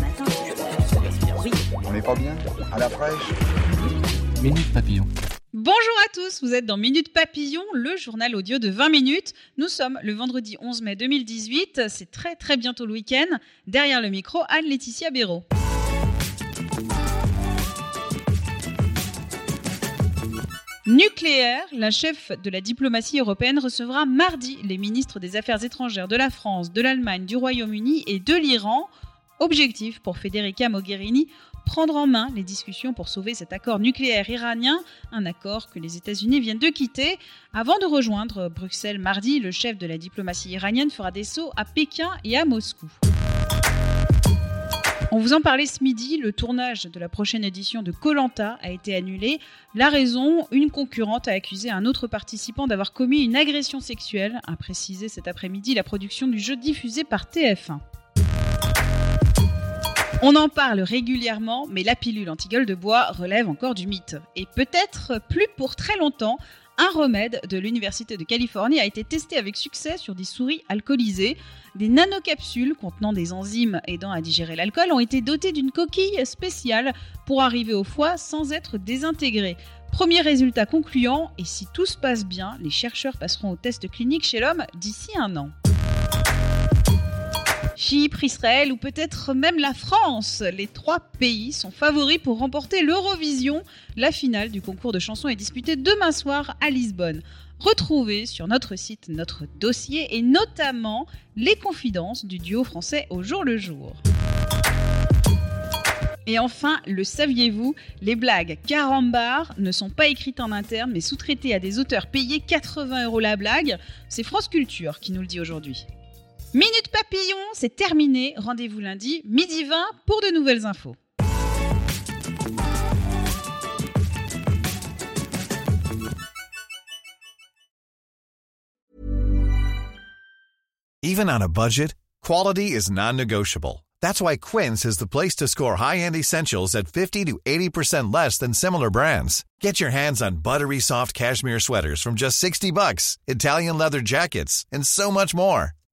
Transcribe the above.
Matin Oui. On n'est pas bien À la fraîche Minute Papillon. Bonjour à tous, vous êtes dans Minute Papillon, le journal audio de 20 minutes. Nous sommes le vendredi 11 mai 2018, c'est très très bientôt le week-end. Derrière le micro, Anne-Laetitia Béraud. Nucléaire, la chef de la diplomatie européenne recevra mardi les ministres des Affaires étrangères de la France, de l'Allemagne, du Royaume-Uni et de l'Iran. Objectif pour Federica Mogherini, prendre en main les discussions pour sauver cet accord nucléaire iranien, un accord que les États-Unis viennent de quitter. Avant de rejoindre Bruxelles mardi, le chef de la diplomatie iranienne fera des sauts à Pékin et à Moscou. On vous en parlait ce midi, le tournage de la prochaine édition de Colanta a été annulé. La raison, une concurrente a accusé un autre participant d'avoir commis une agression sexuelle, a précisé cet après-midi la production du jeu diffusé par TF1. On en parle régulièrement, mais la pilule anti-gueule de bois relève encore du mythe. Et peut-être plus pour très longtemps, un remède de l'Université de Californie a été testé avec succès sur des souris alcoolisées. Des nanocapsules contenant des enzymes aidant à digérer l'alcool ont été dotées d'une coquille spéciale pour arriver au foie sans être désintégrées. Premier résultat concluant, et si tout se passe bien, les chercheurs passeront au test clinique chez l'homme d'ici un an. Chypre, Israël ou peut-être même la France. Les trois pays sont favoris pour remporter l'Eurovision. La finale du concours de chansons est disputée demain soir à Lisbonne. Retrouvez sur notre site notre dossier et notamment les confidences du duo français au jour le jour. Et enfin, le saviez-vous, les blagues carambar ne sont pas écrites en interne mais sous-traitées à des auteurs payés 80 euros la blague. C'est France Culture qui nous le dit aujourd'hui. Minute Papillon, c'est terminé. Rendez-vous lundi, midi 20, pour de nouvelles infos. Even on a budget, quality is non-negotiable. That's why Quince is the place to score high-end essentials at 50 to 80% less than similar brands. Get your hands on buttery soft cashmere sweaters from just 60 bucks, Italian leather jackets, and so much more.